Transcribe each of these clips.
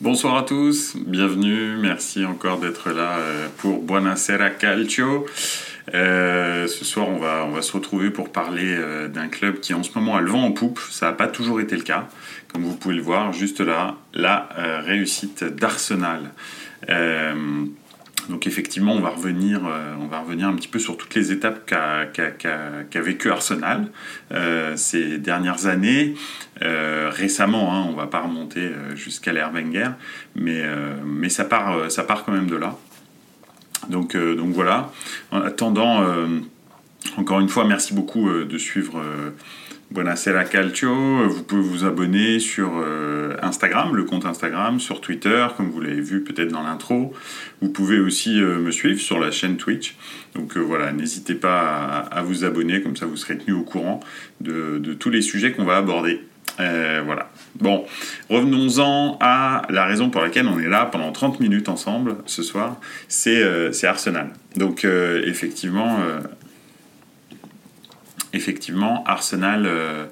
Bonsoir à tous, bienvenue, merci encore d'être là euh, pour Buonasera Calcio. Euh, ce soir, on va, se retrouver pour parler euh, d'un club qui en ce moment a le vent en poupe. Ça n'a pas toujours été le cas, comme vous pouvez le voir juste là, la réussite d'Arsenal. Donc effectivement, on va revenir, euh, on va revenir un petit peu sur toutes les étapes qu'a vécu Arsenal euh, ces dernières années. Euh, récemment, hein, on ne va pas remonter jusqu'à l'ère Wenger, mais, ça, part, ça part quand même de là. Donc voilà. En attendant, encore une fois, merci beaucoup de suivre Buonasera Calcio. Vous pouvez vous abonner sur euh, Instagram, le compte Instagram, sur Twitter, comme vous l'avez vu peut-être dans l'intro. Vous pouvez aussi euh, me suivre sur la chaîne Twitch. Donc euh, voilà, n'hésitez pas à, vous abonner, comme ça vous serez tenu au courant de, tous les sujets qu'on va aborder. voilà. Bon, revenons-en à la raison pour laquelle on est là pendant 30 minutes ensemble ce soir, c'est Arsenal. Donc effectivement, effectivement, Arsenal, euh,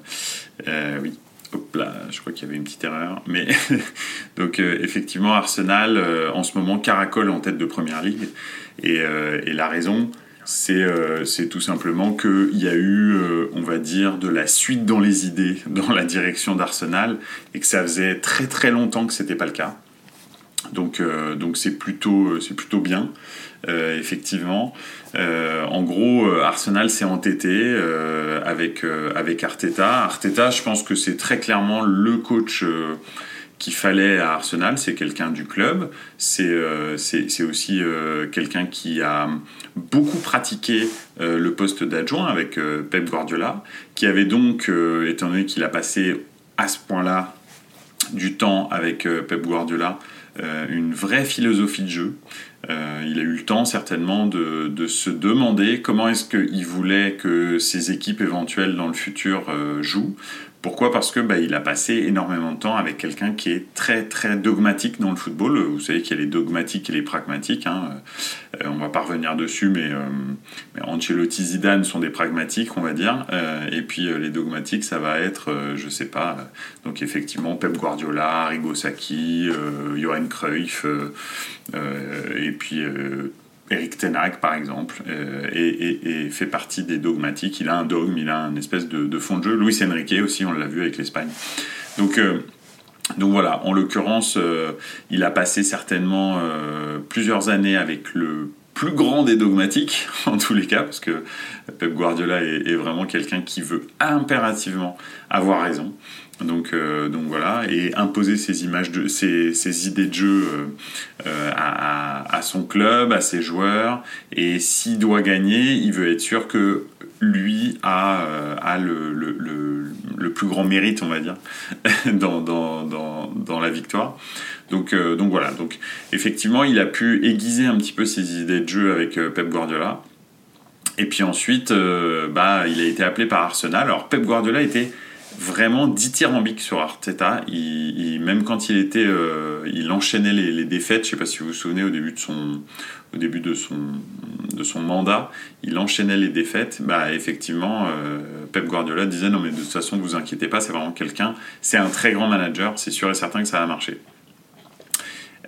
euh, oui, hop là, je crois qu'il y avait une petite erreur, mais donc euh, effectivement, Arsenal, en ce moment, caracole en tête de première ligue, et, la raison, c'est tout simplement qu'il y a eu, on va dire, de la suite dans les idées dans la direction d'Arsenal, et que ça faisait très très longtemps que c'était pas le cas. Donc c'est plutôt, c'est plutôt bien. Euh, effectivement. Euh, en gros, euh, Arsenal s'est entêté avec, avec Arteta. Arteta, je pense que c'est très clairement le coach qu'il fallait à Arsenal. C'est quelqu'un du club. C'est aussi quelqu'un qui a beaucoup pratiqué le poste d'adjoint avec Pep Guardiola, qui avait donc, étant donné qu'il a passé à ce point-là du temps avec Pep Guardiola, une vraie philosophie de jeu. Euh, il a eu le temps certainement de, se demander comment est-ce qu'il voulait que ses équipes éventuelles dans le futur euh, jouent pourquoi? Parce que bah, il a passé énormément de temps avec quelqu'un qui est très très dogmatique dans le football. Vous savez qu'il y a les dogmatiques et les pragmatiques. Hein. Euh, on va pas revenir dessus, mais, euh, Ancelotti, Zidane sont des pragmatiques, on va dire. Euh, et puis les dogmatiques, ça va être, je sais pas. donc effectivement, Pep Guardiola, Rigo Sacchi, Johan Cruyff, et puis Eric Tenag, par exemple, euh, et, fait partie des dogmatiques. Il a un dogme, il a un espèce de, fond de jeu. Luis Enrique aussi, on l'a vu avec l'Espagne. Donc, euh, donc voilà, en l'occurrence, euh, il a passé certainement plusieurs années avec le plus grand des dogmatiques, en tous les cas, parce que Pep Guardiola est vraiment quelqu'un qui veut impérativement avoir raison. Donc, euh, donc voilà, et imposer ses images de, ses, idées de jeu euh, euh, à, son club, à ses joueurs. Et s'il doit gagner, il veut être sûr que lui a, a le, le, le, plus grand mérite, on va dire, dans, dans, dans, dans, la victoire. Donc, donc voilà, donc effectivement, il a pu aiguiser un petit peu ses idées de jeu avec Pep Guardiola. Et puis ensuite, bah, il a été appelé par Arsenal. Alors Pep Guardiola était vraiment dithyrambique sur Arteta. Même quand il était, euh, il enchaînait les, défaites. Je sais pas si vous vous souvenez au début de son, au début de son, de son mandat, il enchaînait les défaites. Bah effectivement, euh, Pep Guardiola disait non mais de toute façon vous inquiétez pas, c'est vraiment quelqu'un, c'est un très grand manager, c'est sûr et certain que ça va marcher.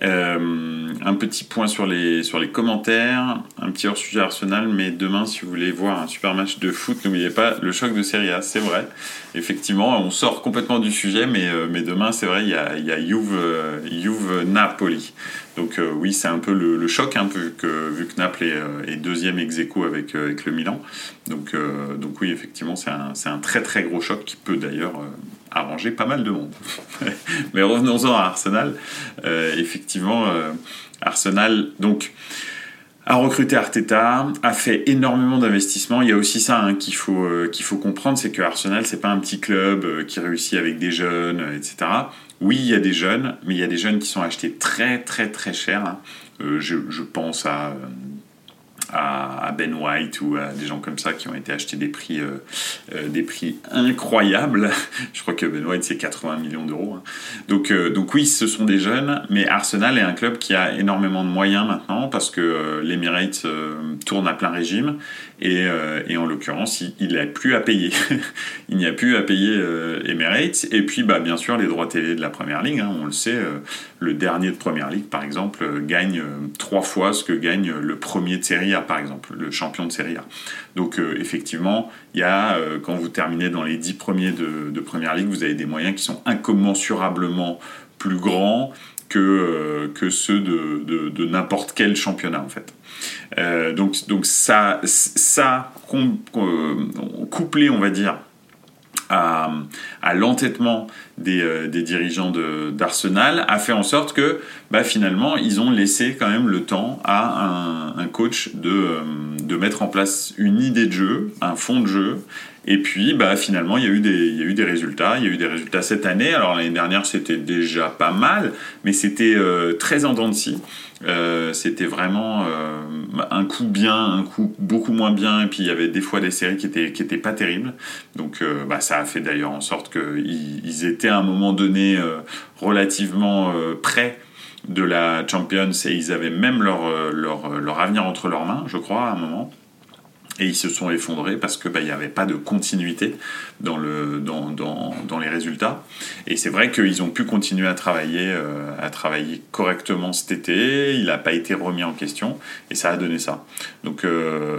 Euh, un petit point sur les, sur les commentaires, un petit hors-sujet Arsenal, mais demain, si vous voulez voir un super match de foot, n'oubliez pas le choc de Serie A, c'est vrai. Effectivement, on sort complètement du sujet, mais, euh, mais demain, c'est vrai, il y a, il y a Juve, euh, Juve Napoli. Donc oui, c'est un peu le, choc, hein, vu, que, Naples est, deuxième ex aequo avec, le Milan. Donc, oui, effectivement, c'est un, très très gros choc qui peut d'ailleurs arranger pas mal de monde. Mais revenons-en à Arsenal. Euh, effectivement, euh, Arsenal, donc, a recruté Arteta, a fait énormément d'investissements. Il y a aussi ça hein, qu'il faut, euh, qu'il faut comprendre, c'est que Arsenal, c'est pas un petit club qui réussit avec des jeunes, etc. Oui, il y a des jeunes, mais il y a des jeunes qui sont achetés très très très cher. Hein. Je, pense à à, Ben White ou à des gens comme ça qui ont été achetés des prix, euh, euh, des prix incroyables. Je crois que Ben White c'est 80 millions d'euros. Hein. Donc, euh, donc oui, ce sont des jeunes, mais Arsenal est un club qui a énormément de moyens maintenant parce que l'Emirates tourne à plein régime et, et en l'occurrence il n'a plus à payer. il n'y a plus à payer Emirates et puis bah, bien sûr les droits télé de la Première Ligue, hein, on le sait, le dernier de Première Ligue par exemple gagne trois fois ce que gagne le premier de série par exemple, le champion de Serie A. Donc euh, effectivement, il y a, euh, quand vous terminez dans les 10 premiers de, de, Première Ligue, vous avez des moyens qui sont incommensurablement plus grands que, euh, que ceux de, de, n'importe quel championnat en fait. donc, donc ça, ça couplé, on va dire, à, l'entêtement des, euh, dirigeants d'Arsenal a fait en sorte que bah, finalement ils ont laissé quand même le temps à un, coach de, euh, de, mettre en place une idée de jeu, un fond de jeu. Et puis bah, finalement il y, a eu des, résultats. Il y a eu des résultats cette année. Alors l'année dernière c'était déjà pas mal, mais c'était euh, très en dents. Euh, c'était vraiment euh, un coup bien, un coup beaucoup moins bien, et puis il y avait des fois des séries qui étaient, qui étaient pas terribles. Donc bah, ça a fait d'ailleurs en sorte qu'ils ils étaient à un moment donné relativement près de la Champions et ils avaient même leur avenir entre leurs mains, je crois, à un moment et ils se sont effondrés parce que bah, n'y avait pas de continuité dans, le, dans, dans, dans les résultats. Et c'est vrai qu'ils ont pu continuer à travailler, euh, à travailler correctement cet été. Il n'a pas été remis en question et ça a donné ça. Donc, euh,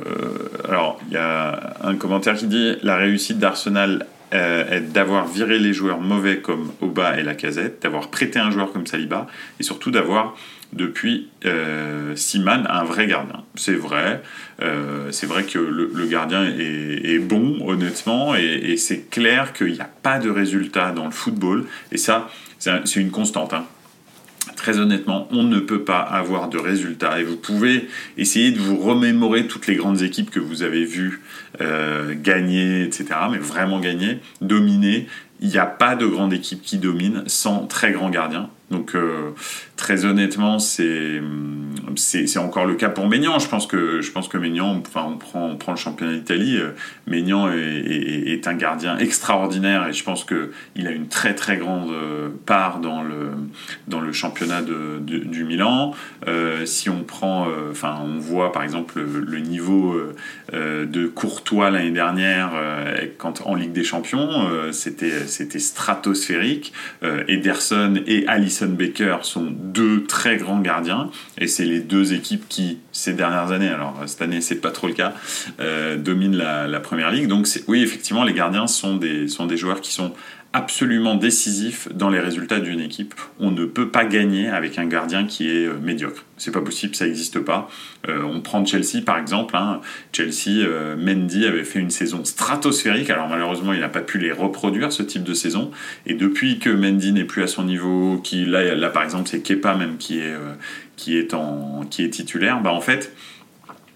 alors, il y a un commentaire qui dit la réussite d'Arsenal euh, est d'avoir viré les joueurs mauvais comme Oba et Lacazette, d'avoir prêté un joueur comme Saliba et surtout d'avoir depuis euh, Siman un vrai gardien. C'est vrai, euh, c'est vrai que le, gardien est, bon, honnêtement, et, c'est clair qu'il n'y a pas de résultat dans le football, et ça, c'est une constante. Hein. Très honnêtement, on ne peut pas avoir de résultats. Et vous pouvez essayer de vous remémorer toutes les grandes équipes que vous avez vues euh, gagner, etc. Mais vraiment gagner, dominer. Il n'y a pas de grande équipe qui domine sans très grand gardien. Donc euh, très honnêtement, c'est encore le cas pour Maignan. Je pense que je pense que Maignan, enfin on prend on prend le championnat d'Italie, euh, Maignan est, un gardien extraordinaire et je pense que il a une très très grande euh, part dans le dans le championnat de, du Milan. si on prend, enfin on voit par exemple le, niveau de Courtois l'année dernière quand en Ligue des Champions, c'était c'était stratosphérique. Ederson et Baker sont deux très grands gardiens et c'est les deux équipes qui ces dernières années, alors cette année c'est pas trop le cas, euh, dominent la, première ligue. Donc oui effectivement les gardiens sont des, sont des joueurs qui sont absolument décisif dans les résultats d'une équipe. On ne peut pas gagner avec un gardien qui est euh, médiocre. C'est pas possible, ça n'existe pas. Euh, on prend Chelsea par exemple. Hein. Chelsea, euh, Mendy avait fait une saison stratosphérique. Alors malheureusement, il n'a pas pu les reproduire ce type de saison. Et depuis que Mendy n'est plus à son niveau, qui là, par exemple, c'est Kepa même qui est qui est en qui est titulaire. Bah en fait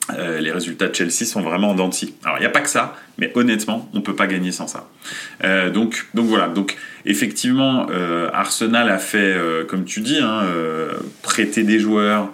euh, les résultats de Chelsea sont vraiment en denti. Alors il n'y a pas que ça, mais honnêtement, on ne peut pas gagner sans ça. Euh, donc, donc voilà, donc effectivement, euh, Arsenal a fait, comme tu dis, hein, prêter des joueurs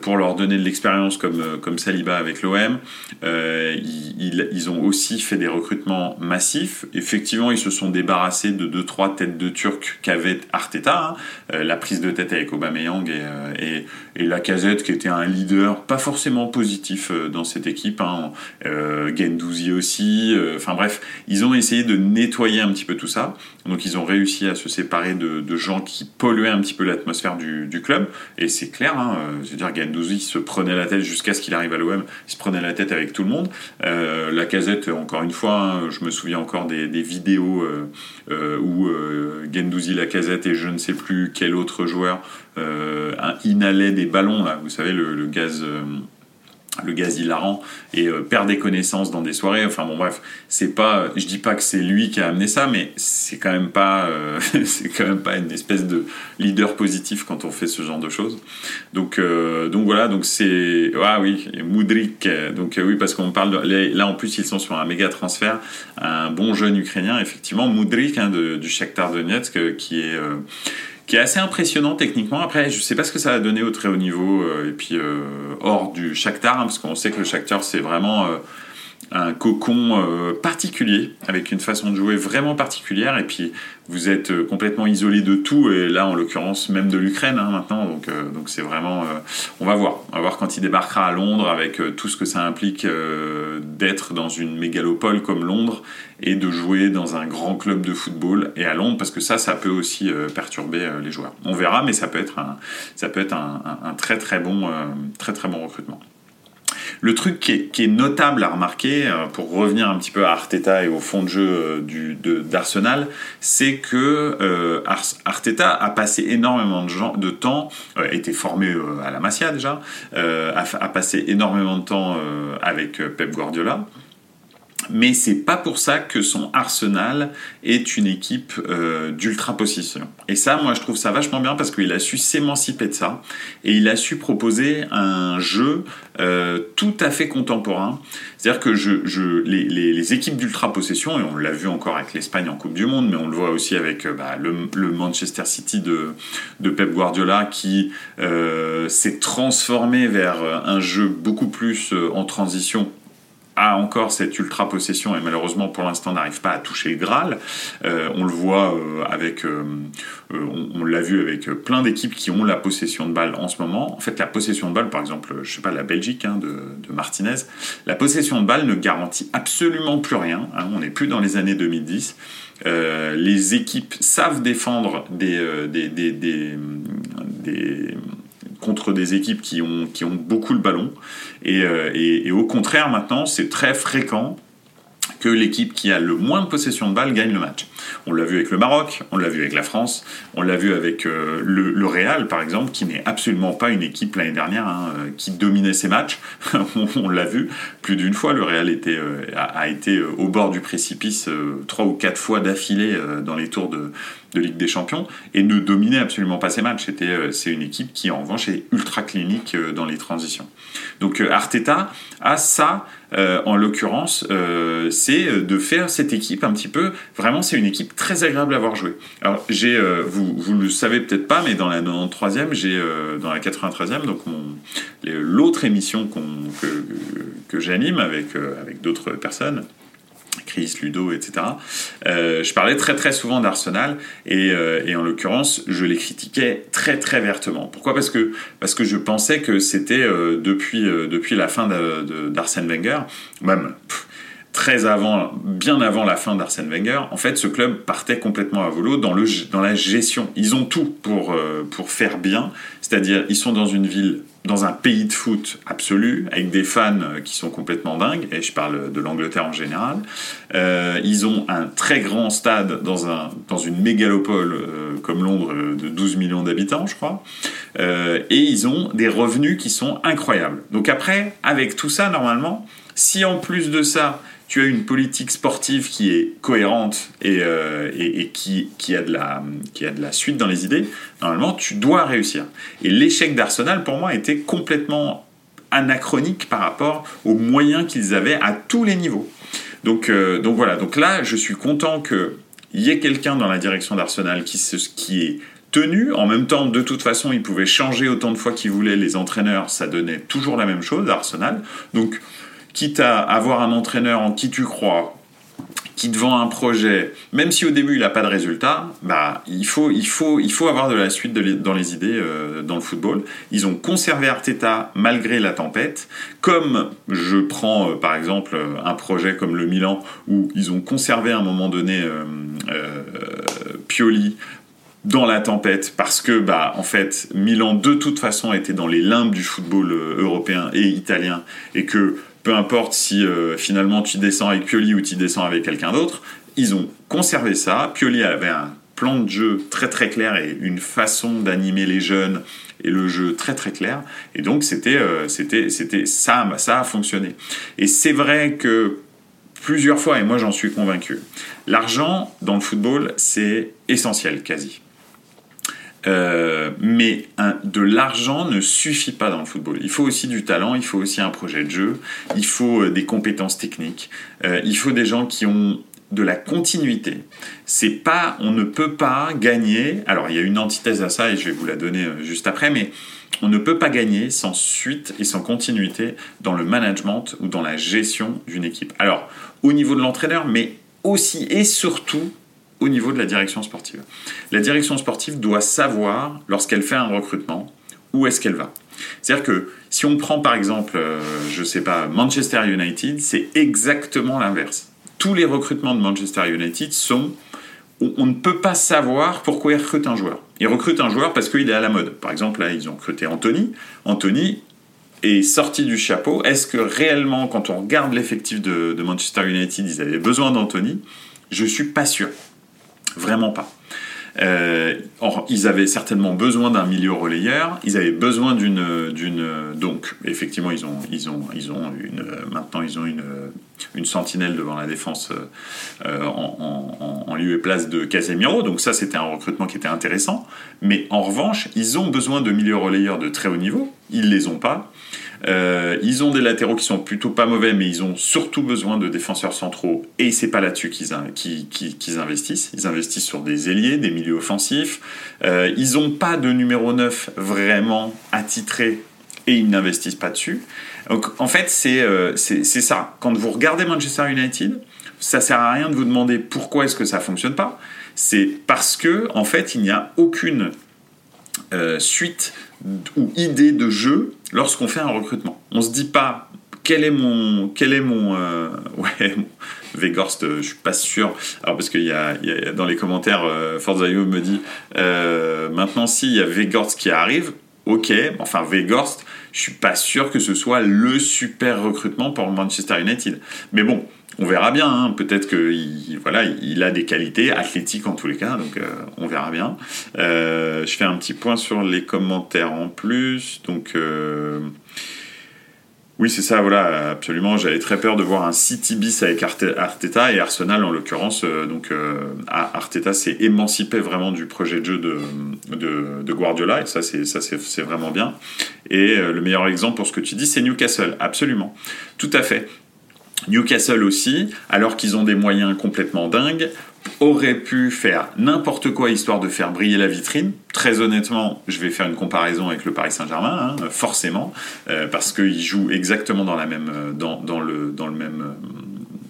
pour leur donner de l'expérience comme, comme Saliba avec l'OM. Ils, ils, ont aussi fait des recrutements massifs. Effectivement, ils se sont débarrassés de 2-3 têtes de Turcs qu'avait Arteta. Hein. la prise de tête avec Aubameyang et, et, et Lacazette qui était un leader pas forcément positif euh, dans cette équipe. Hein. Euh, Gendouzi aussi. Euh, enfin bref, ils ont essayé de nettoyer un petit peu tout ça. Donc ils ont réussi à se séparer de, gens qui polluaient un petit peu l'atmosphère du, club. Et c'est clair, hein, veux dire, Gendouzi se prenait la tête jusqu'à ce qu'il arrive à l'OM. Il se prenait la tête avec tout le monde. la casette, encore une fois, hein, je me souviens encore des, vidéos où Gendouzi, la casette et je ne sais plus quel autre joueur inhalait des ballons, là, vous savez, le, gaz le gaz hilarant et euh, perd des connaissances dans des soirées. Enfin bon bref c'est pas je dis pas que c'est lui qui a amené ça mais c'est quand même pas euh, c'est quand même pas une espèce de leader positif quand on fait ce genre de choses. Donc euh, donc voilà donc c'est ah oui Moudrik donc oui parce qu'on parle de, là en plus ils sont sur un méga transfert. Un bon jeune ukrainien effectivement Moudrik hein, du Shakhtar Donetsk qui est qui est assez impressionnant techniquement. Après, je sais pas ce que ça va donner au très haut niveau et puis hors du Shakhtar, hein, parce qu'on sait que le Shakhtar c'est vraiment un cocon euh, particulier, avec une façon de jouer vraiment particulière, et puis vous êtes euh, complètement isolé de tout, et là en l'occurrence même de l'Ukraine hein, maintenant, donc euh, donc c'est vraiment, on va voir, on va voir quand il débarquera à Londres avec tout ce que ça implique d'être dans une mégalopole comme Londres et de jouer dans un grand club de football et à Londres parce que ça, ça peut aussi perturber les joueurs. On verra, mais ça peut être un, ça peut être un, un très très bon, très très bon recrutement. Le truc qui est, notable à remarquer, euh, pour revenir un petit peu à Arteta et au fond de jeu euh, d'Arsenal, c'est que euh, Arteta a passé énormément de, de temps, a été formé à la Masia déjà, a, passé énormément de temps avec Pep Guardiola mais c'est pas pour ça que son Arsenal est une équipe euh, d'ultra possession. Et ça, moi, je trouve ça vachement bien parce qu'il a su s'émanciper de ça et il a su proposer un jeu euh, tout à fait contemporain. C'est-à-dire que les, équipes d'ultra possession, et on l'a vu encore avec l'Espagne en Coupe du Monde, mais on le voit aussi avec euh, bah, le, Manchester City de Pep Guardiola qui s'est transformé vers un jeu beaucoup plus en transition a encore cette ultra possession et malheureusement pour l'instant n'arrive pas à toucher le Graal. Euh, on le voit euh, avec, euh, on, l'a vu avec plein d'équipes qui ont la possession de balle en ce moment. En fait, la possession de balle, par exemple, je sais pas la Belgique hein, de, Martinez, la possession de balle ne garantit absolument plus rien. Hein. on n'est plus dans les années 2010. les équipes savent défendre des, des, des, des contre des équipes qui ont, qui ont beaucoup le ballon. Euh, et, au contraire, maintenant, c'est très fréquent que l'équipe qui a le moins de possession de balle gagne le match. On l'a vu avec le Maroc, on l'a vu avec la France, on l'a vu avec euh, le, Real par exemple, qui n'est absolument pas une équipe l'année dernière hein, euh, qui dominait ses matchs. on, l'a vu plus d'une fois, le Real était, a, été au bord du précipice trois ou quatre fois d'affilée dans les tours de, de Ligue des Champions et ne dominait absolument pas ses matchs. Euh, c'est une équipe qui, en revanche, est ultra clinique euh, dans les transitions. Donc euh, Arteta a ça, en l'occurrence, c'est de faire cette équipe un petit peu. Vraiment, c'est une équipe très agréable à voir jouer. Alors, j'ai, vous, vous le savez peut-être pas, mais dans la 93e, j'ai dans la 93e, donc l'autre émission que, que j'anime avec, avec d'autres personnes Chris, Ludo, etc. Euh, je parlais très très souvent d'Arsenal euh, et, en l'occurrence je les critiquais très très vertement. Pourquoi? Parce que parce que je pensais que c'était euh, depuis depuis la fin d'Arsène Wenger, même très avant, bien avant la fin d'Arsène Wenger, en fait, ce club partait complètement à volo dans, le, dans la gestion. Ils ont tout pour, euh, pour faire bien, c'est-à-dire ils sont dans une ville, dans un pays de foot absolu, avec des fans euh, qui sont complètement dingues, et je parle de l'Angleterre en général. Euh, ils ont un très grand stade dans, un, dans une mégalopole comme Londres de 12 millions d'habitants, je crois, et ils ont des revenus qui sont incroyables. Donc après, avec tout ça, normalement, si en plus de ça, tu as une politique sportive qui est cohérente et, euh, qui, a de la, suite dans les idées, normalement, tu dois réussir. Et l'échec d'Arsenal, pour moi, était complètement anachronique par rapport aux moyens qu'ils avaient à tous les niveaux. Donc, euh, voilà, donc là, je suis content qu'il y ait quelqu'un dans la direction d'Arsenal qui, qui est tenu. En même temps, de toute façon, il pouvait changer autant de fois qu'il voulait les entraîneurs, ça donnait toujours la même chose, Arsenal. Donc, quitte à avoir un entraîneur en qui tu crois, qui te vend un projet, même si au début il n'a pas de résultat, bah, il, faut, il, faut, il faut avoir de la suite dans les idées euh, dans le football. Ils ont conservé Arteta malgré la tempête, comme je prends euh, par exemple un projet comme le Milan, où ils ont conservé à un moment donné euh, Pioli dans la tempête parce que bah en fait Milan de toute façon était dans les limbes du football européen et italien et que peu importe si euh, finalement tu descends avec Pioli ou tu descends avec quelqu'un d'autre, ils ont conservé ça. Pioli avait un plan de jeu très très clair et une façon d'animer les jeunes et le jeu très très clair. Et donc c'était euh, c'était ça ça a fonctionné. Et c'est vrai que plusieurs fois et moi j'en suis convaincu. L'argent dans le football c'est essentiel quasi. Euh, mais de l'argent ne suffit pas dans le football. Il faut aussi du talent, il faut aussi un projet de jeu, il faut euh, des compétences techniques, euh, il faut des gens qui ont de la continuité. C'est pas, on ne peut pas gagner. Alors il y a une antithèse à ça et je vais vous la donner juste après, mais on ne peut pas gagner sans suite et sans continuité dans le management ou dans la gestion d'une équipe. Alors au niveau de l'entraîneur, mais aussi et surtout au niveau de la direction sportive. La direction sportive doit savoir, lorsqu'elle fait un recrutement, où est-ce qu'elle va. C'est-à-dire que si on prend par exemple, euh, je ne sais pas, Manchester United, c'est exactement l'inverse. Tous les recrutements de Manchester United sont on ne peut pas savoir pourquoi ils recrutent un joueur. Ils recrutent un joueur parce qu'il est à la mode. Par exemple, là, ils ont recruté Anthony. Anthony est sorti du chapeau. Est-ce que réellement, quand on regarde l'effectif de, de, Manchester United, ils avaient besoin d'Anthony? Je suis pas sûr. Vraiment pas. Euh, or, ils avaient certainement besoin d'un milieu relayeur. Ils avaient besoin d'une, d'une. Donc, effectivement, ils ont, ils ont, ils ont une. Maintenant, ils ont une, une sentinelle devant la défense euh, en, en, lieu et place de Casemiro. Donc, ça, c'était un recrutement qui était intéressant. Mais en revanche, ils ont besoin de milieux relayeurs de très haut niveau. Ils les ont pas. Euh, ils ont des latéraux qui sont plutôt pas mauvais, mais ils ont surtout besoin de défenseurs centraux. Et c'est pas là-dessus qu'ils investissent. Ils investissent sur des ailiers, des milieux offensifs. Euh, ils n'ont pas de numéro 9 vraiment attitré et ils n'investissent pas dessus. Donc en fait, euh, c'est ça. Quand vous regardez Manchester United, ça sert à rien de vous demander pourquoi est-ce que ça fonctionne pas. C'est parce que en fait, il n'y a aucune suite ou idée de jeu lorsqu'on fait un recrutement. On se dit pas quel est mon quel est mon euh, ouais Vegorst euh, je suis pas sûr alors parce qu'il y, a, dans les commentaires euh, Forzaio me dit euh, maintenant s'il y a Vegorst qui arrive ok enfin Vegorst je suis pas sûr que ce soit le super recrutement pour Manchester United mais bon on verra bien. Hein. Peut-être qu'il voilà, il a des qualités athlétiques en tous les cas, donc euh, on verra bien. Euh, je fais un petit point sur les commentaires en plus. Donc euh, oui, c'est ça, voilà, absolument. J'avais très peur de voir un City bis avec Arteta et Arsenal en l'occurrence. donc Arteta s'est émancipé vraiment du projet de jeu de, de, Guardiola et ça c'est ça c'est vraiment bien. Et le meilleur exemple pour ce que tu dis, c'est Newcastle, absolument, tout à fait. Newcastle aussi, alors qu'ils ont des moyens complètement dingues, aurait pu faire n'importe quoi histoire de faire briller la vitrine. Très honnêtement, je vais faire une comparaison avec le Paris Saint-Germain, hein, forcément, euh, parce qu'ils jouent exactement dans la même, euh, dans, le, dans le même, euh,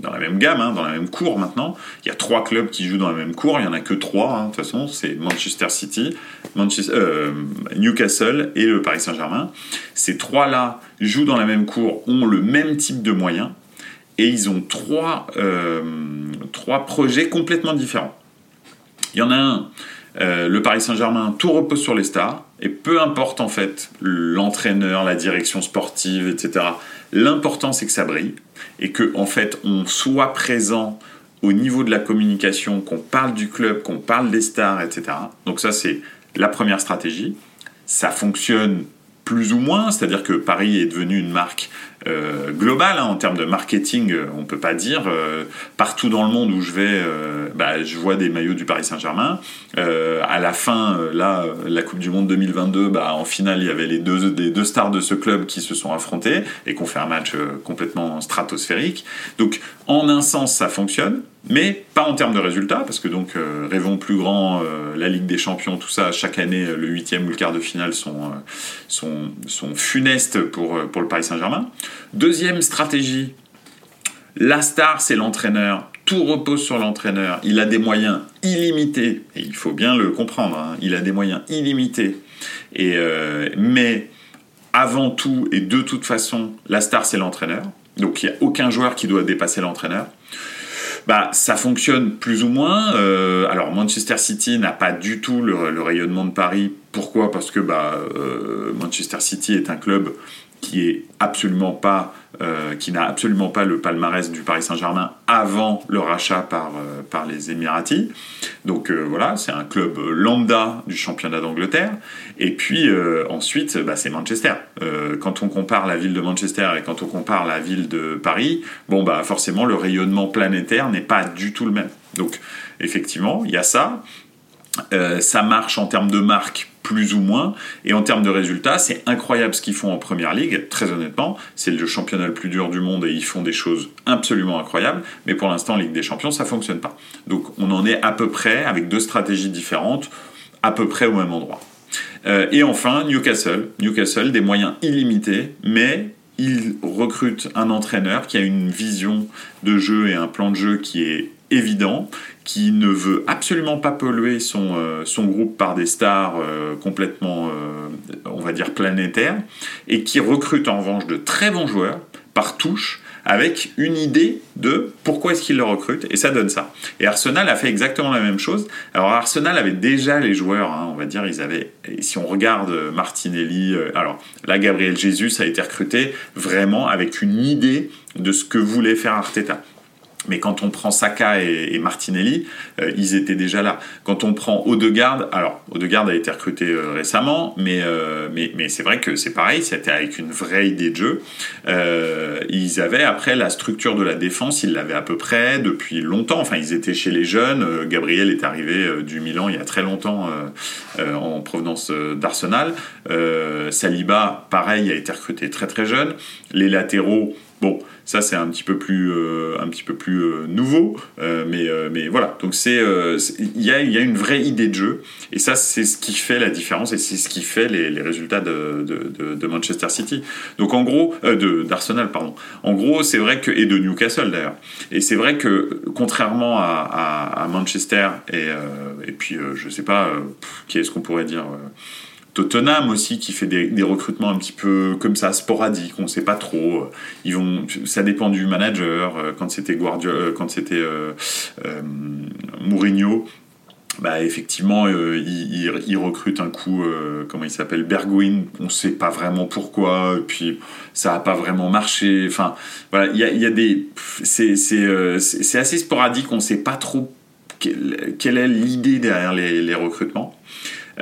dans la même gamme, hein, dans la même cour maintenant. Il y a trois clubs qui jouent dans la même cour, il y en a que trois, hein, de toute façon, c'est Manchester City, Manchester, Newcastle et le Paris Saint-Germain. Ces trois-là jouent dans la même cour, ont le même type de moyens et ils ont trois, euh, trois projets complètement différents. Il y en a un, euh, le Paris Saint-Germain, tout repose sur les stars, et peu importe en fait l'entraîneur, la direction sportive, etc. L'important c'est que ça brille, et que en fait on soit présent au niveau de la communication, qu'on parle du club, qu'on parle des stars, etc. Donc ça c'est la première stratégie. Ça fonctionne plus ou moins, c'est-à-dire que Paris est devenu une marque euh, globale hein, en termes de marketing, euh, on peut pas dire. Euh, partout dans le monde où je vais, bah, je vois des maillots du Paris Saint-Germain. à la fin, là, la Coupe du Monde 2022, bah, en finale, il y avait les deux, des deux stars de ce club qui se sont affrontés et qui ont fait un match complètement stratosphérique. Donc, en un sens, ça fonctionne mais pas en termes de résultats, parce que donc euh, rêvons plus grand, euh, la Ligue des Champions, tout ça, chaque année, le huitième ou le quart de finale sont, euh, sont, sont, funestes pour, pour le Paris Saint-Germain. Deuxième stratégie, la star, c'est l'entraîneur. Tout repose sur l'entraîneur. Il a des moyens illimités, et il faut bien le comprendre, hein. il a des moyens illimités. Et, mais avant tout et de toute façon, la star, c'est l'entraîneur. Donc il n'y a aucun joueur qui doit dépasser l'entraîneur bah, ça fonctionne plus ou moins. Euh, alors Manchester City n'a pas du tout le, rayonnement de Paris. Pourquoi? Parce que bah, euh, Manchester City est un club euh, qui n'a absolument pas le palmarès du Paris Saint-Germain avant le rachat par, euh, les Émiratis. Donc euh, voilà, c'est un club lambda du championnat d'Angleterre. Et puis ensuite, bah, c'est Manchester. quand on compare la ville de Manchester et quand on compare la ville de Paris, bon bah forcément le rayonnement planétaire n'est pas du tout le même. Donc effectivement, il y a ça. ça marche en termes de marque plus ou moins. Et en termes de résultats, c'est incroyable ce qu'ils font en première ligue, très honnêtement. C'est le championnat le plus dur du monde et ils font des choses absolument incroyables. Mais pour l'instant, Ligue des Champions, ça fonctionne pas. Donc on en est à peu près, avec deux stratégies différentes, à peu près au même endroit. Euh, et enfin, Newcastle. Newcastle, des moyens illimités, mais il recrute un entraîneur qui a une vision de jeu et un plan de jeu qui est évident, qui ne veut absolument pas polluer son, euh, son groupe par des stars euh, complètement, euh, on va dire, planétaires, et qui recrute en revanche de très bons joueurs par touche, avec une idée de pourquoi est-ce qu'il le recrute, et ça donne ça. Et Arsenal a fait exactement la même chose. Alors Arsenal avait déjà les joueurs, hein, on va dire, ils avaient, si on regarde Martinelli, alors là Gabriel Jesus a été recruté vraiment avec une idée de ce que voulait faire Arteta. Mais quand on prend Saka et, Martinelli, euh, ils étaient déjà là. Quand on prend Odegaard, alors Odegaard a été recruté euh, récemment, mais, euh, mais, mais c'est vrai que c'est pareil, c'était avec une vraie idée de jeu. ils avaient après la structure de la défense, ils l'avaient à peu près depuis longtemps. Enfin, ils étaient chez les jeunes. Gabriel est arrivé du Milan il y a très longtemps en provenance d'Arsenal. Saliba, pareil, a été recruté très très jeune. Les latéraux, bon ça, c'est un petit peu plus, euh, un petit peu plus euh, nouveau, euh, mais, mais voilà. Donc c'est, il y a, y, a, une vraie idée de jeu, et ça, c'est ce qui fait la différence, et c'est ce qui fait les, les résultats de, de, de, Manchester City. Donc en gros, de d'Arsenal, pardon. En gros, c'est vrai que et de Newcastle d'ailleurs. Et c'est vrai que contrairement à, à, à Manchester et, et puis je sais pas, qui est-ce qu'on pourrait dire Tottenham aussi qui fait des, recrutements un petit peu comme ça sporadiques on sait pas trop. Ils vont ça dépend du manager euh, quand c'était Guardiola euh, quand c'était euh, Mourinho bah effectivement il, il, recrute un coup comment il s'appelle Bergwijn on sait pas vraiment pourquoi puis ça a pas vraiment marché. Enfin voilà il y des c'est assez sporadique on sait pas trop quelle, est l'idée derrière les recrutements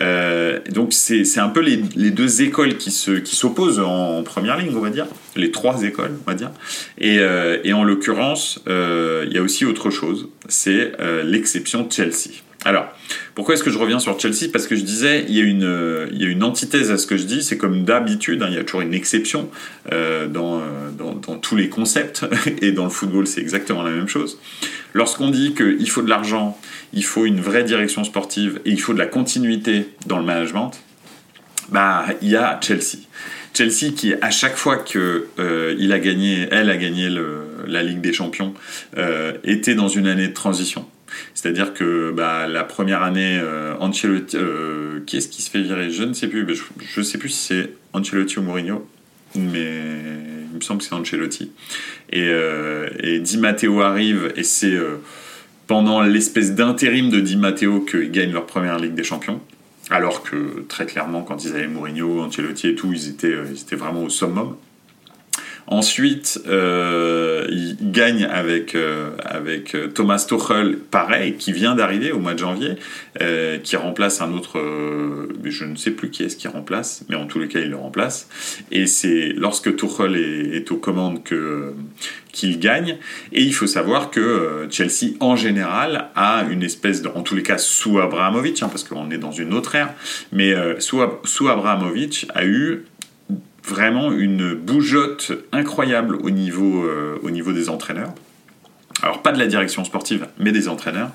euh, donc c'est un peu les, deux écoles qui s'opposent qui en, première ligne, on va dire, les trois écoles, on va dire. Et, euh, en l'occurrence, euh, il y a aussi autre chose, c'est l'exception Chelsea. Alors, pourquoi est-ce que je reviens sur Chelsea? Parce que je disais, il y, a une, il y a une antithèse à ce que je dis, c'est comme d'habitude, hein, il y a toujours une exception dans, dans, dans, tous les concepts, et dans le football c'est exactement la même chose. Lorsqu'on dit qu'il faut de l'argent, il faut une vraie direction sportive et il faut de la continuité dans le management, bah il y a Chelsea. Chelsea qui à chaque fois que euh, il a gagné, elle a gagné la Ligue des Champions, euh, était dans une année de transition. C'est-à-dire que bah, la première année, euh, Ancelotti, qui est-ce qui se fait virer? Je ne sais plus. Je ne sais plus si c'est Ancelotti ou Mourinho, mais il me semble que c'est Ancelotti. Et, et Di Matteo arrive et c'est pendant l'espèce d'intérim de Di Matteo qu'ils gagnent leur première Ligue des Champions. Alors que très clairement, quand ils avaient Mourinho, Ancelotti et tout, ils étaient, euh, ils étaient vraiment au summum. Ensuite, euh, il gagne avec, euh, avec euh, Thomas Tuchel, pareil, qui vient d'arriver au mois de janvier, qui remplace un autre, je ne sais plus qui est-ce qui remplace, mais en tous les cas, il le remplace. Et c'est lorsque Tuchel est, aux commandes que qu'il gagne. Et il faut savoir que Chelsea, en général, a une espèce de, en tous les cas sous Abrahamovic, hein, parce qu'on est dans une autre ère, mais sous, sous Abrahamovic a eu vraiment une bougeotte incroyable au niveau, euh, au niveau des entraîneurs. Alors pas de la direction sportive, mais des entraîneurs.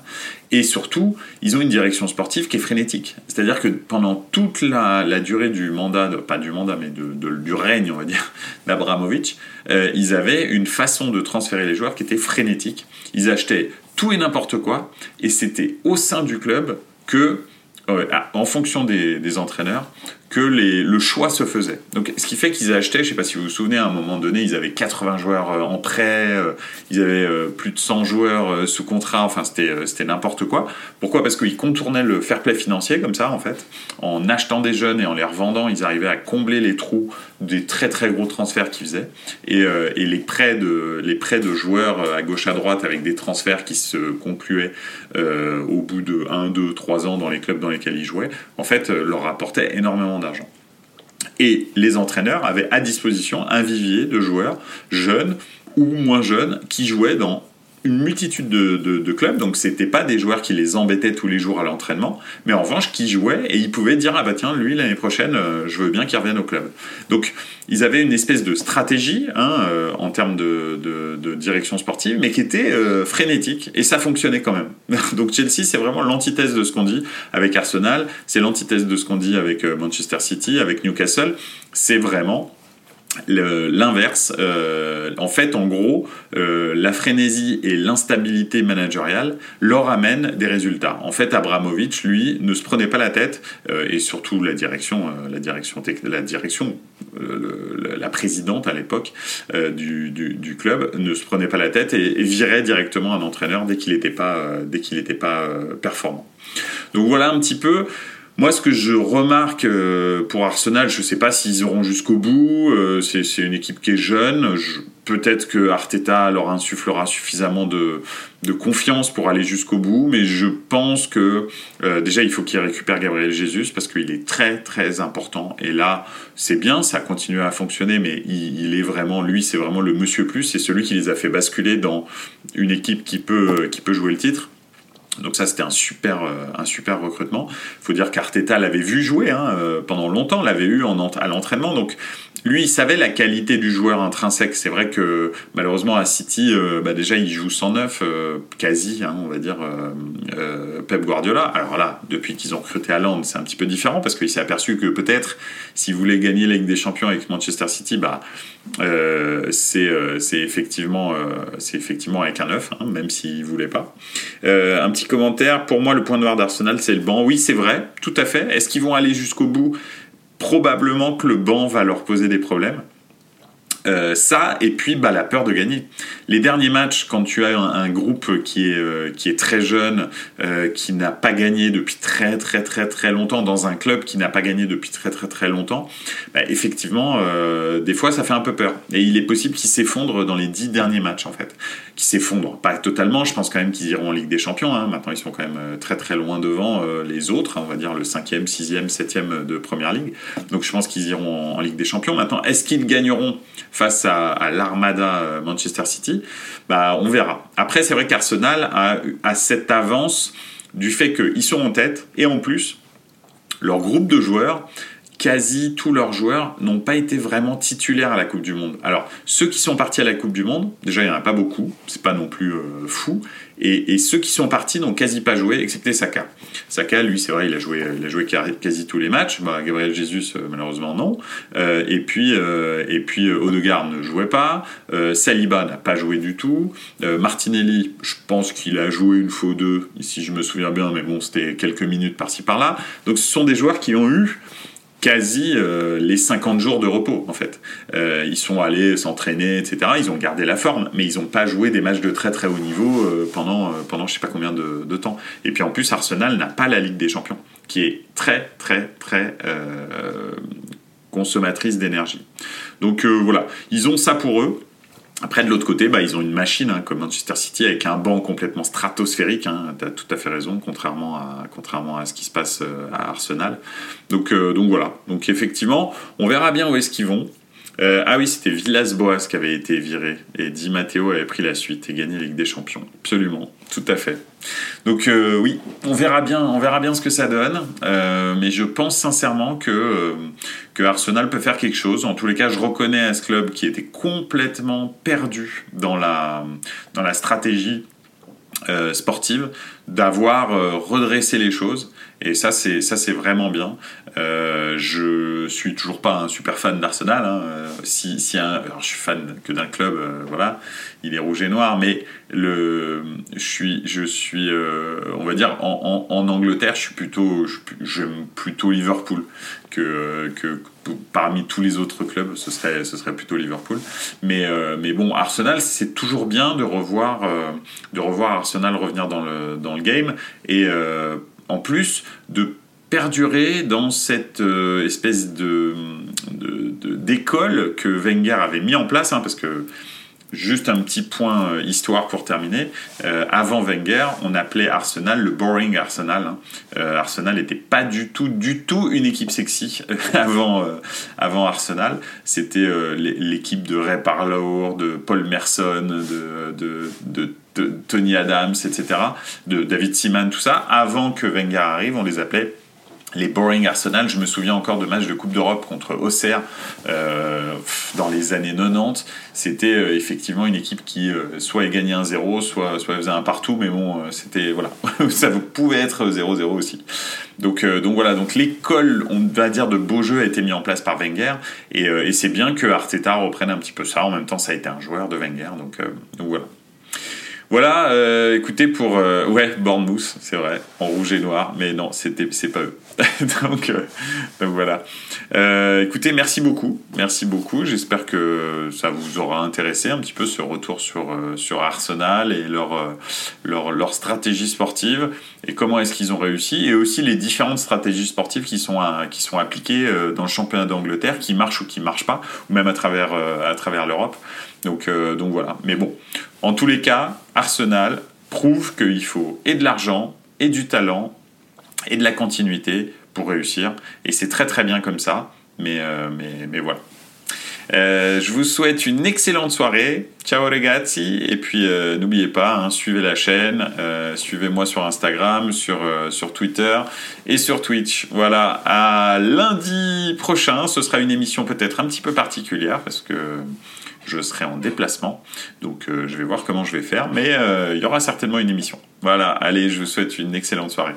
Et surtout, ils ont une direction sportive qui est frénétique. C'est-à-dire que pendant toute la, durée du mandat, pas du mandat, mais de, du règne, on va dire, d'Abramovic, euh, ils avaient une façon de transférer les joueurs qui était frénétique. Ils achetaient tout et n'importe quoi, et c'était au sein du club que, euh, en fonction des entraîneurs, que le choix se faisait. Donc, ce qui fait qu'ils achetaient, je ne sais pas si vous vous souvenez, à un moment donné, ils avaient 80 joueurs euh, en prêt, euh, ils avaient euh, plus de 100 joueurs sous contrat, enfin, c'était n'importe quoi. Pourquoi? Parce qu'ils contournaient le fair play financier, comme ça, en fait. En achetant des jeunes et en les revendant, ils arrivaient à combler les trous des très très gros transferts qu'ils faisaient. Et, et, les, prêts de, les prêts de joueurs à gauche à droite avec des transferts qui se concluaient au bout de 1, 2, 3 ans dans les clubs dans lesquels ils jouaient, en fait, leur rapportaient énormément d'argent. Et les entraîneurs avaient à disposition un vivier de joueurs jeunes ou moins jeunes qui jouaient dans une multitude de, clubs, donc c'était pas des joueurs qui les embêtaient tous les jours à l'entraînement, mais en revanche qui jouaient et ils pouvaient dire ah bah tiens lui l'année prochaine euh, je veux bien qu'il revienne au club. Donc ils avaient une espèce de stratégie hein, euh, en termes de, de, direction sportive, mais qui était euh, frénétique et ça fonctionnait quand même. donc Chelsea c'est vraiment l'antithèse de ce qu'on dit avec Arsenal, c'est l'antithèse de ce qu'on dit avec Manchester City, avec Newcastle, c'est vraiment l'inverse. Euh, en fait, en gros, euh, la frénésie et l'instabilité managériale leur amènent des résultats. En fait, Abramovich, lui, ne se prenait pas la tête, euh, et surtout la direction, la direction, la direction, la présidente à l'époque du, club ne se prenait pas la tête et, virait directement un entraîneur dès qu'il n'était pas, dès qu'il n'était pas performant. Donc voilà un petit peu. Moi, ce que je remarque euh, pour Arsenal, je ne sais pas s'ils auront jusqu'au bout. Euh, c'est une équipe qui est jeune. Peut-être que Arteta leur insufflera suffisamment de, confiance pour aller jusqu'au bout, mais je pense que euh, déjà il faut qu'il récupère Gabriel Jesus parce qu'il est très très important. Et là, c'est bien, ça continue à fonctionner, mais il, est vraiment, lui, c'est vraiment le monsieur plus, c'est celui qui les a fait basculer dans une équipe qui peut, qui peut jouer le titre. Donc ça, c'était un super, euh, un super recrutement. Il faut dire qu'Arteta l'avait vu jouer hein, euh, pendant longtemps, l'avait eu à l'entraînement. Donc lui, il savait la qualité du joueur intrinsèque. C'est vrai que malheureusement à City, euh, bah, déjà il joue 109, quasi, hein, on va dire, Pep Guardiola. Alors là, depuis qu'ils ont recruté Haaland, c'est un petit peu différent parce qu'il s'est aperçu que peut-être s'il voulait gagner la Ligue des Champions avec Manchester City, bah, c'est effectivement, avec un 9, hein, même s'il voulait pas. un petit commentaire. Pour moi, le point noir d'Arsenal, c'est le banc. Oui, c'est vrai, tout à fait. Est-ce qu'ils vont aller jusqu'au bout? Probablement que le banc va leur poser des problèmes. Euh, ça, et puis bah, la peur de gagner. Les derniers matchs, quand tu as un, groupe qui est, euh, qui est très jeune, euh, qui n'a pas gagné depuis très très très très longtemps, dans un club qui n'a pas gagné depuis très très très longtemps, bah, effectivement, des fois ça fait un peu peur. Et il est possible qu'ils s'effondrent dans les dix derniers matchs en fait. Qu'ils s'effondrent. Pas totalement, je pense quand même qu'ils iront en Ligue des Champions. Hein. Maintenant, ils sont quand même très très loin devant les autres, hein, on va dire le 5e, 6e, 7e de Première Ligue. Donc je pense qu'ils iront en, en Ligue des Champions. Maintenant, est-ce qu'ils gagneront face à, l'armada euh, Manchester City, bah, on verra. Après, c'est vrai qu'Arsenal a, cette avance du fait qu'ils sont en tête et en plus, leur groupe de joueurs quasi tous leurs joueurs n'ont pas été vraiment titulaires à la Coupe du Monde. Alors, ceux qui sont partis à la Coupe du Monde, déjà il n'y en a pas beaucoup, c'est pas non plus euh, fou, et, ceux qui sont partis n'ont quasi pas joué, excepté Saka. Saka, lui, c'est vrai, il a joué, il a joué quasi tous les matchs. Bah, Gabriel Jesus, euh, malheureusement, non. Euh, et puis, euh, et puis Odegaard ne jouait pas. Saliba n'a pas joué du tout. Martinelli, je pense qu'il a joué une fois ou deux, si je me souviens bien, mais bon, c'était quelques minutes par-ci par-là. Donc, ce sont des joueurs qui ont eu quasi euh, les 50 jours de repos en fait. Euh, ils sont allés s'entraîner, etc. Ils ont gardé la forme, mais ils n'ont pas joué des matchs de très très haut niveau euh, pendant, pendant je sais pas combien de, de, temps. Et puis en plus, Arsenal n'a pas la Ligue des Champions, qui est très très très consommatrice d'énergie. Donc voilà, ils ont ça pour eux. Après, de l'autre côté, bah, ils ont une machine hein, comme Manchester City avec un banc complètement stratosphérique. Hein, tu as tout à fait raison, contrairement à, ce qui se passe euh, à Arsenal. Donc, euh, donc voilà. Donc effectivement, on verra bien où est-ce qu'ils vont. Euh, ah oui, c'était Villas-Boas qui avait été viré et Di Matteo avait pris la suite et gagné Ligue des Champions. Absolument, tout à fait. Donc euh, oui, on verra bien, on verra bien ce que ça donne, euh, mais je pense sincèrement que que Arsenal peut faire quelque chose. En tous les cas, je reconnais à ce club qui était complètement perdu dans la dans la stratégie sportive d'avoir redressé les choses et ça, c'est ça, c'est vraiment bien. Euh, je suis toujours pas un super fan d'Arsenal. Hein. Si, si alors je suis fan que d'un club, euh, voilà, il est rouge et noir. Mais le, je suis, je suis, euh, on va dire, en, en, Angleterre, je suis plutôt, j'aime plutôt Liverpool que, que parmi tous les autres clubs, ce serait, ce serait plutôt Liverpool. Mais, euh, mais bon, Arsenal, c'est toujours bien de revoir, de revoir Arsenal revenir dans le, le game et en plus de perdurer dans cette euh, espèce de, d'école que Wenger avait mis en place, hein, parce que juste un petit point euh, histoire pour terminer. Euh, avant Wenger, on appelait Arsenal le boring Arsenal. Hein. Arsenal n'était pas du tout, du tout une équipe sexy avant, avant Arsenal. C'était l'équipe de Ray Parlour, de Paul Merson, de, de Tony Adams, etc., de David Seaman, tout ça, avant que Wenger arrive, on les appelait les Boring Arsenal. Je me souviens encore de matchs de Coupe d'Europe contre Auxerre euh, dans les années 90. C'était euh, effectivement une équipe qui euh, soit gagnait 1-0, soit, soit faisait un partout, mais bon, c'était voilà, ça pouvait être 0-0 aussi. Donc, voilà, donc l'école, on va dire, de beau jeu a été mis en place par Wenger, et, et c'est bien que Arteta reprenne un petit peu ça. En même temps, ça a été un joueur de Wenger, donc, donc voilà. Voilà, euh, écoutez pour euh, ouais Bournemouth, c'est vrai, en rouge et noir, mais non, c'était c'est pas eux. donc, euh, donc, voilà. Euh, écoutez, merci beaucoup, merci beaucoup. J'espère que ça vous aura intéressé un petit peu ce retour sur euh, sur Arsenal et leur leur leur stratégie sportive et comment est-ce qu'ils ont réussi et aussi les différentes stratégies sportives qui sont qui sont appliquées dans le championnat d'Angleterre, qui marchent ou qui marchent pas, ou même à travers à travers l'Europe. Donc, euh, donc voilà. Mais bon, en tous les cas, Arsenal prouve qu'il faut et de l'argent, et du talent, et de la continuité pour réussir. Et c'est très très bien comme ça. Mais, euh, mais, mais voilà. Euh, je vous souhaite une excellente soirée. Ciao ragazzi. Et puis n'oubliez pas, hein, suivez la chaîne, suivez-moi sur Instagram, sur, sur Twitter et sur Twitch. Voilà, à lundi prochain, ce sera une émission peut-être un petit peu particulière parce que je serai en déplacement, donc euh, je vais voir comment je vais faire, mais euh, il y aura certainement une émission. Voilà, allez, je vous souhaite une excellente soirée.